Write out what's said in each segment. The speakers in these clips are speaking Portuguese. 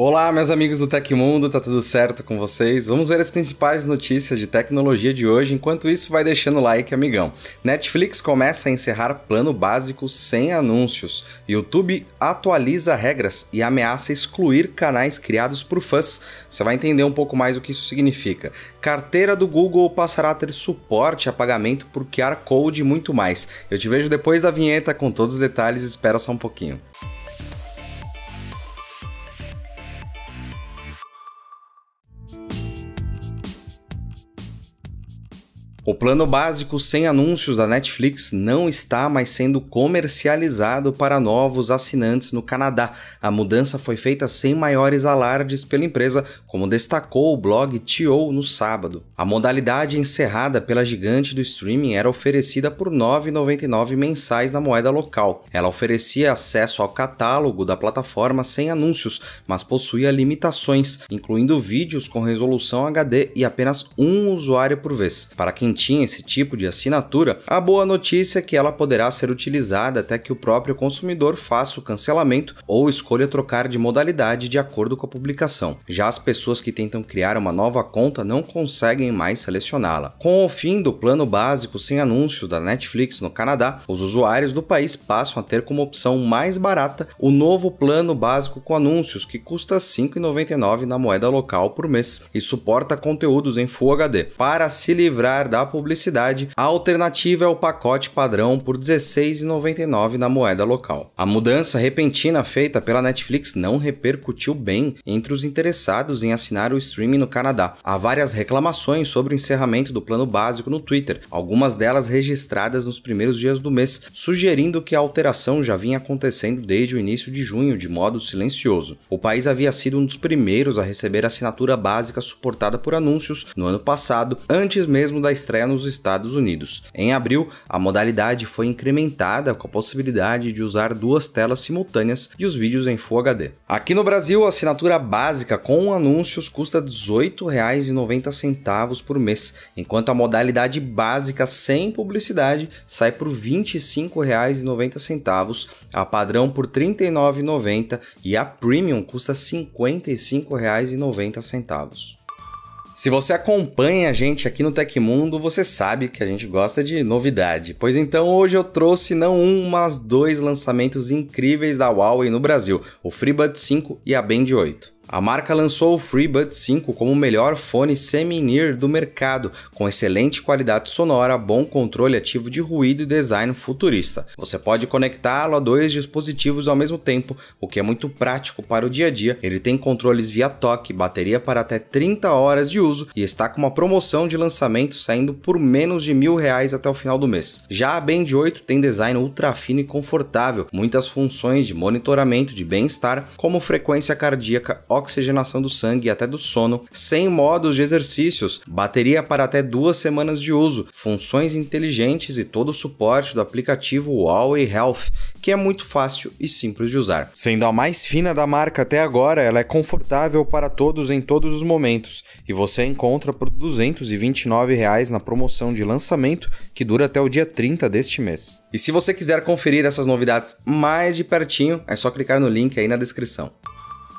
Olá, meus amigos do Tecmundo, tá tudo certo com vocês? Vamos ver as principais notícias de tecnologia de hoje. Enquanto isso, vai deixando o like, amigão. Netflix começa a encerrar plano básico sem anúncios. YouTube atualiza regras e ameaça excluir canais criados por fãs. Você vai entender um pouco mais o que isso significa. Carteira do Google passará a ter suporte a pagamento por QR Code e muito mais. Eu te vejo depois da vinheta com todos os detalhes, espera só um pouquinho. O plano básico sem anúncios da Netflix não está mais sendo comercializado para novos assinantes no Canadá. A mudança foi feita sem maiores alardes pela empresa, como destacou o blog TO no sábado. A modalidade encerrada pela gigante do streaming era oferecida por R$ 9,99 mensais na moeda local. Ela oferecia acesso ao catálogo da plataforma sem anúncios, mas possuía limitações, incluindo vídeos com resolução HD e apenas um usuário por vez. Para quem tinha esse tipo de assinatura, a boa notícia é que ela poderá ser utilizada até que o próprio consumidor faça o cancelamento ou escolha trocar de modalidade de acordo com a publicação. Já as pessoas que tentam criar uma nova conta não conseguem mais selecioná-la. Com o fim do plano básico sem anúncios da Netflix no Canadá, os usuários do país passam a ter como opção mais barata o novo plano básico com anúncios, que custa R$ 5,99 na moeda local por mês e suporta conteúdos em Full HD. Para se livrar da publicidade, a alternativa é o pacote padrão por R$ 16,99 na moeda local. A mudança repentina feita pela Netflix não repercutiu bem entre os interessados em assinar o streaming no Canadá. Há várias reclamações sobre o encerramento do plano básico no Twitter, algumas delas registradas nos primeiros dias do mês, sugerindo que a alteração já vinha acontecendo desde o início de junho de modo silencioso. O país havia sido um dos primeiros a receber assinatura básica suportada por anúncios no ano passado, antes mesmo da estreia nos Estados Unidos. Em abril, a modalidade foi incrementada com a possibilidade de usar duas telas simultâneas e os vídeos em Full HD. Aqui no Brasil, a assinatura básica com anúncios custa R$ 18,90 por mês, enquanto a modalidade básica sem publicidade sai por R$ 25,90, a padrão por R$ 39,90 e a premium custa R$ 55,90. Se você acompanha a gente aqui no Tecmundo, você sabe que a gente gosta de novidade. Pois então hoje eu trouxe não um, mas dois lançamentos incríveis da Huawei no Brasil, o FreeBuds 5 e a Band 8. A marca lançou o FreeBuds 5 como o melhor fone semi-near do mercado, com excelente qualidade sonora, bom controle ativo de ruído e design futurista. Você pode conectá-lo a dois dispositivos ao mesmo tempo, o que é muito prático para o dia a dia. Ele tem controles via toque, bateria para até 30 horas de uso e está com uma promoção de lançamento saindo por menos de mil reais até o final do mês. Já a Band 8 tem design ultra fino e confortável, muitas funções de monitoramento de bem-estar, como frequência cardíaca, oxigenação do sangue e até do sono, sem modos de exercícios, bateria para até duas semanas de uso, funções inteligentes e todo o suporte do aplicativo Huawei Health, que é muito fácil e simples de usar. Sendo a mais fina da marca até agora, ela é confortável para todos em todos os momentos e você encontra por 229 reais na promoção de lançamento que dura até o dia 30 deste mês. E se você quiser conferir essas novidades mais de pertinho, é só clicar no link aí na descrição.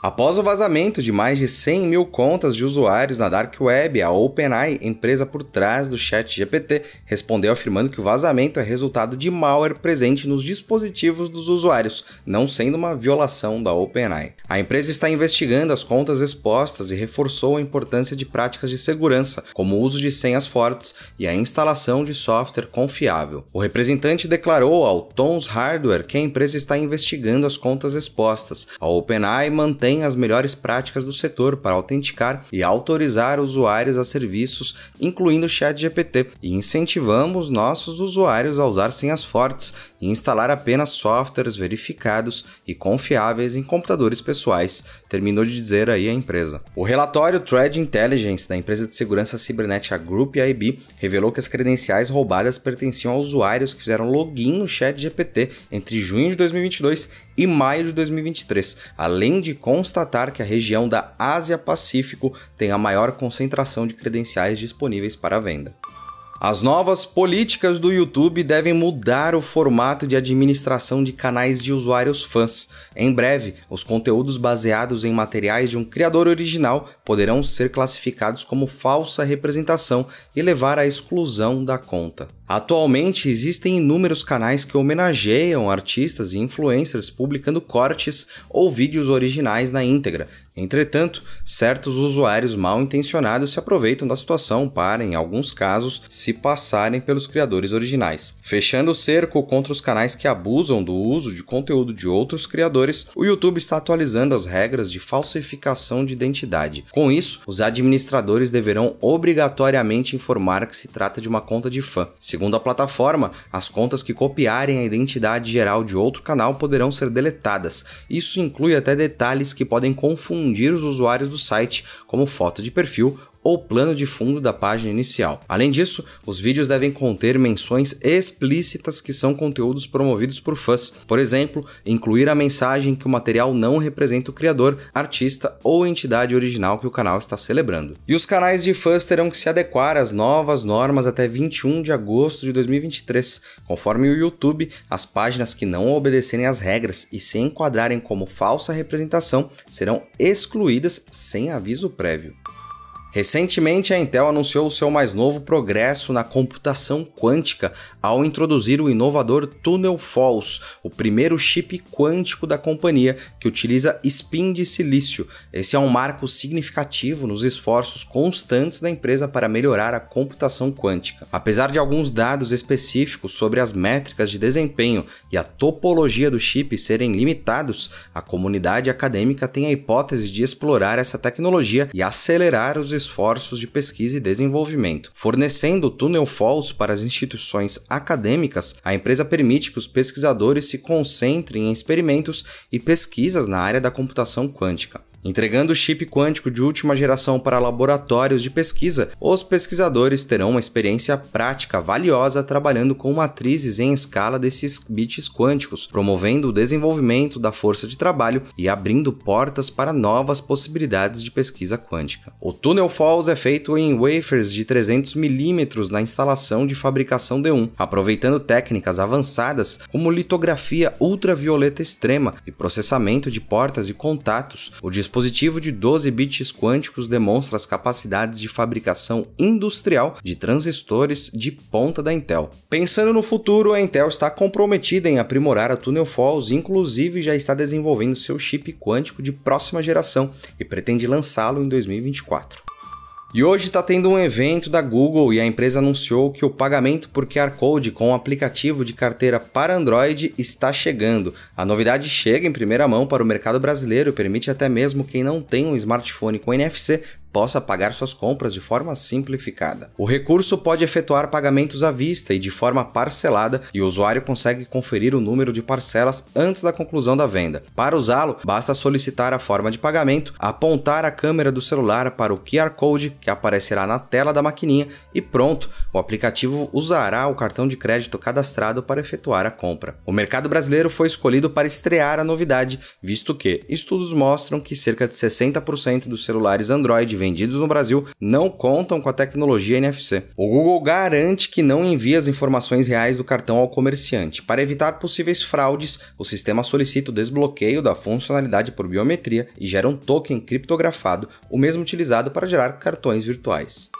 Após o vazamento de mais de 100 mil contas de usuários na Dark Web, a OpenAI, empresa por trás do ChatGPT, respondeu afirmando que o vazamento é resultado de malware presente nos dispositivos dos usuários, não sendo uma violação da OpenAI. A empresa está investigando as contas expostas e reforçou a importância de práticas de segurança, como o uso de senhas fortes e a instalação de software confiável. O representante declarou ao Tons Hardware que a empresa está investigando as contas expostas. A OpenAI mantém mantém as melhores práticas do setor para autenticar e autorizar usuários a serviços, incluindo o ChatGPT, e incentivamos nossos usuários a usar senhas fortes e instalar apenas softwares verificados e confiáveis em computadores pessoais, terminou de dizer aí a empresa. O relatório Thread Intelligence da empresa de segurança cibernética Group IB revelou que as credenciais roubadas pertenciam a usuários que fizeram login no ChatGPT entre junho de 2022 e maio de 2023, além de constatar que a região da Ásia-Pacífico tem a maior concentração de credenciais disponíveis para venda. As novas políticas do YouTube devem mudar o formato de administração de canais de usuários fãs. Em breve, os conteúdos baseados em materiais de um criador original poderão ser classificados como falsa representação e levar à exclusão da conta. Atualmente existem inúmeros canais que homenageiam artistas e influencers publicando cortes ou vídeos originais na íntegra. Entretanto, certos usuários mal intencionados se aproveitam da situação para, em alguns casos, se passarem pelos criadores originais. Fechando o cerco contra os canais que abusam do uso de conteúdo de outros criadores, o YouTube está atualizando as regras de falsificação de identidade. Com isso, os administradores deverão obrigatoriamente informar que se trata de uma conta de fã. Segundo a plataforma, as contas que copiarem a identidade geral de outro canal poderão ser deletadas. Isso inclui até detalhes que podem confundir os usuários do site, como foto de perfil ou plano de fundo da página inicial. Além disso, os vídeos devem conter menções explícitas que são conteúdos promovidos por fãs. Por exemplo, incluir a mensagem que o material não representa o criador, artista ou entidade original que o canal está celebrando. E os canais de fãs terão que se adequar às novas normas até 21 de agosto de 2023. Conforme o YouTube, as páginas que não obedecerem às regras e se enquadrarem como falsa representação serão excluídas sem aviso prévio. Recentemente, a Intel anunciou o seu mais novo progresso na computação quântica ao introduzir o inovador Tunnel Falls, o primeiro chip quântico da companhia que utiliza spin de silício. Esse é um marco significativo nos esforços constantes da empresa para melhorar a computação quântica. Apesar de alguns dados específicos sobre as métricas de desempenho e a topologia do chip serem limitados, a comunidade acadêmica tem a hipótese de explorar essa tecnologia e acelerar os esforços de pesquisa e desenvolvimento. Fornecendo Tunnel Falls para as instituições acadêmicas, a empresa permite que os pesquisadores se concentrem em experimentos e pesquisas na área da computação quântica. Entregando chip quântico de última geração para laboratórios de pesquisa, os pesquisadores terão uma experiência prática valiosa trabalhando com matrizes em escala desses bits quânticos, promovendo o desenvolvimento da força de trabalho e abrindo portas para novas possibilidades de pesquisa quântica. O Tunnel Falls é feito em wafers de 300 mm na instalação de fabricação D1, aproveitando técnicas avançadas como litografia ultravioleta extrema e processamento de portas e contatos. O dispositivo de 12 bits quânticos demonstra as capacidades de fabricação industrial de transistores de ponta da Intel. Pensando no futuro, a Intel está comprometida em aprimorar a Tunnel Falls, inclusive já está desenvolvendo seu chip quântico de próxima geração e pretende lançá-lo em 2024. E hoje está tendo um evento da Google e a empresa anunciou que o pagamento por QR Code com o aplicativo de carteira para Android está chegando. A novidade chega em primeira mão para o mercado brasileiro e permite até mesmo quem não tem um smartphone com NFC possa pagar suas compras de forma simplificada. O recurso pode efetuar pagamentos à vista e de forma parcelada, e o usuário consegue conferir o número de parcelas antes da conclusão da venda. Para usá-lo, basta solicitar a forma de pagamento, apontar a câmera do celular para o QR Code que aparecerá na tela da maquininha e pronto, o aplicativo usará o cartão de crédito cadastrado para efetuar a compra. O mercado brasileiro foi escolhido para estrear a novidade, visto que estudos mostram que cerca de 60% dos celulares Android vendidos no Brasil não contam com a tecnologia NFC. O Google garante que não envia as informações reais do cartão ao comerciante. Para evitar possíveis fraudes, o sistema solicita o desbloqueio da funcionalidade por biometria e gera um token criptografado, o mesmo utilizado para gerar cartões virtuais.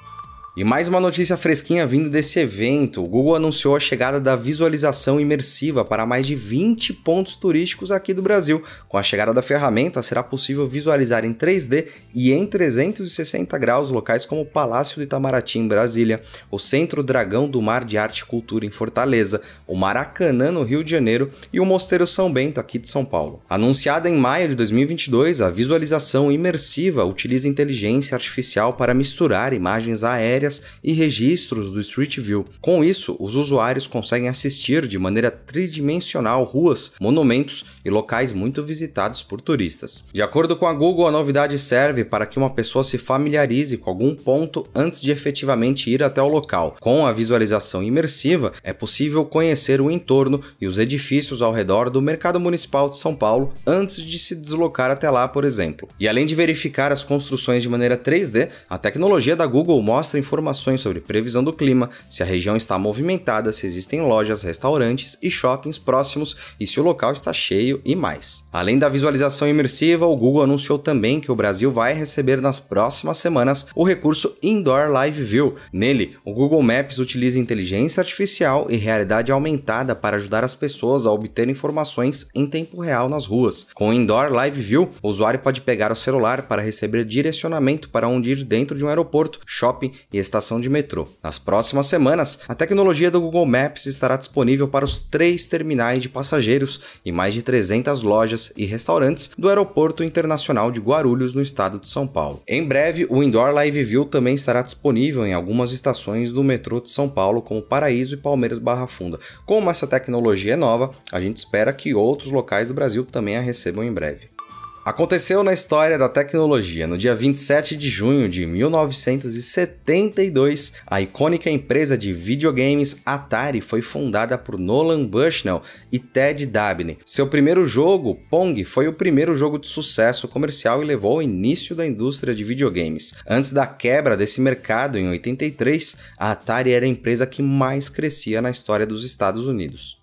E mais uma notícia fresquinha vindo desse evento. O Google anunciou a chegada da visualização imersiva para mais de 20 pontos turísticos aqui do Brasil. Com a chegada da ferramenta, será possível visualizar em 3D e em 360 graus locais como o Palácio do Itamaraty em Brasília, o Centro Dragão do Mar de Arte e Cultura em Fortaleza, o Maracanã no Rio de Janeiro e o Mosteiro São Bento aqui de São Paulo. Anunciada em maio de 2022, a visualização imersiva utiliza inteligência artificial para misturar imagens aéreas e registros do Street View. Com isso, os usuários conseguem assistir de maneira tridimensional ruas, monumentos e locais muito visitados por turistas. De acordo com a Google, a novidade serve para que uma pessoa se familiarize com algum ponto antes de efetivamente ir até o local. Com a visualização imersiva, é possível conhecer o entorno e os edifícios ao redor do Mercado Municipal de São Paulo antes de se deslocar até lá, por exemplo. E além de verificar as construções de maneira 3D, a tecnologia da Google mostra informações sobre previsão do clima, se a região está movimentada, se existem lojas, restaurantes e shoppings próximos e se o local está cheio e mais. Além da visualização imersiva, o Google anunciou também que o Brasil vai receber nas próximas semanas o recurso Indoor Live View. Nele, o Google Maps utiliza inteligência artificial e realidade aumentada para ajudar as pessoas a obter informações em tempo real nas ruas. Com o Indoor Live View, o usuário pode pegar o celular para receber direcionamento para onde ir dentro de um aeroporto, shopping estação de metrô. Nas próximas semanas, a tecnologia do Google Maps estará disponível para os três terminais de passageiros e mais de 300 lojas e restaurantes do Aeroporto Internacional de Guarulhos, no estado de São Paulo. Em breve, o Indoor Live View também estará disponível em algumas estações do metrô de São Paulo, como Paraíso e Palmeiras Barra Funda. Como essa tecnologia é nova, a gente espera que outros locais do Brasil também a recebam em breve. Aconteceu na história da tecnologia. No dia 27 de junho de 1972, a icônica empresa de videogames Atari foi fundada por Nolan Bushnell e Ted Dabney. Seu primeiro jogo, Pong, foi o primeiro jogo de sucesso comercial e levou ao início da indústria de videogames. Antes da quebra desse mercado em 83, a Atari era a empresa que mais crescia na história dos Estados Unidos.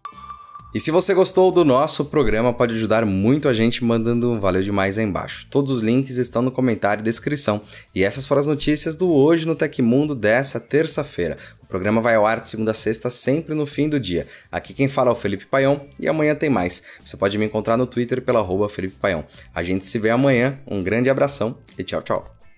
E se você gostou do nosso programa, pode ajudar muito a gente mandando um valeu demais aí embaixo. Todos os links estão no comentário e descrição. E essas foram as notícias do Hoje no Tecmundo dessa terça-feira. O programa vai ao ar de segunda a sexta, sempre no fim do dia. Aqui quem fala é o Felipe Paião e amanhã tem mais. Você pode me encontrar no Twitter pela arroba Felipe Paião. A gente se vê amanhã, um grande abração e tchau, tchau.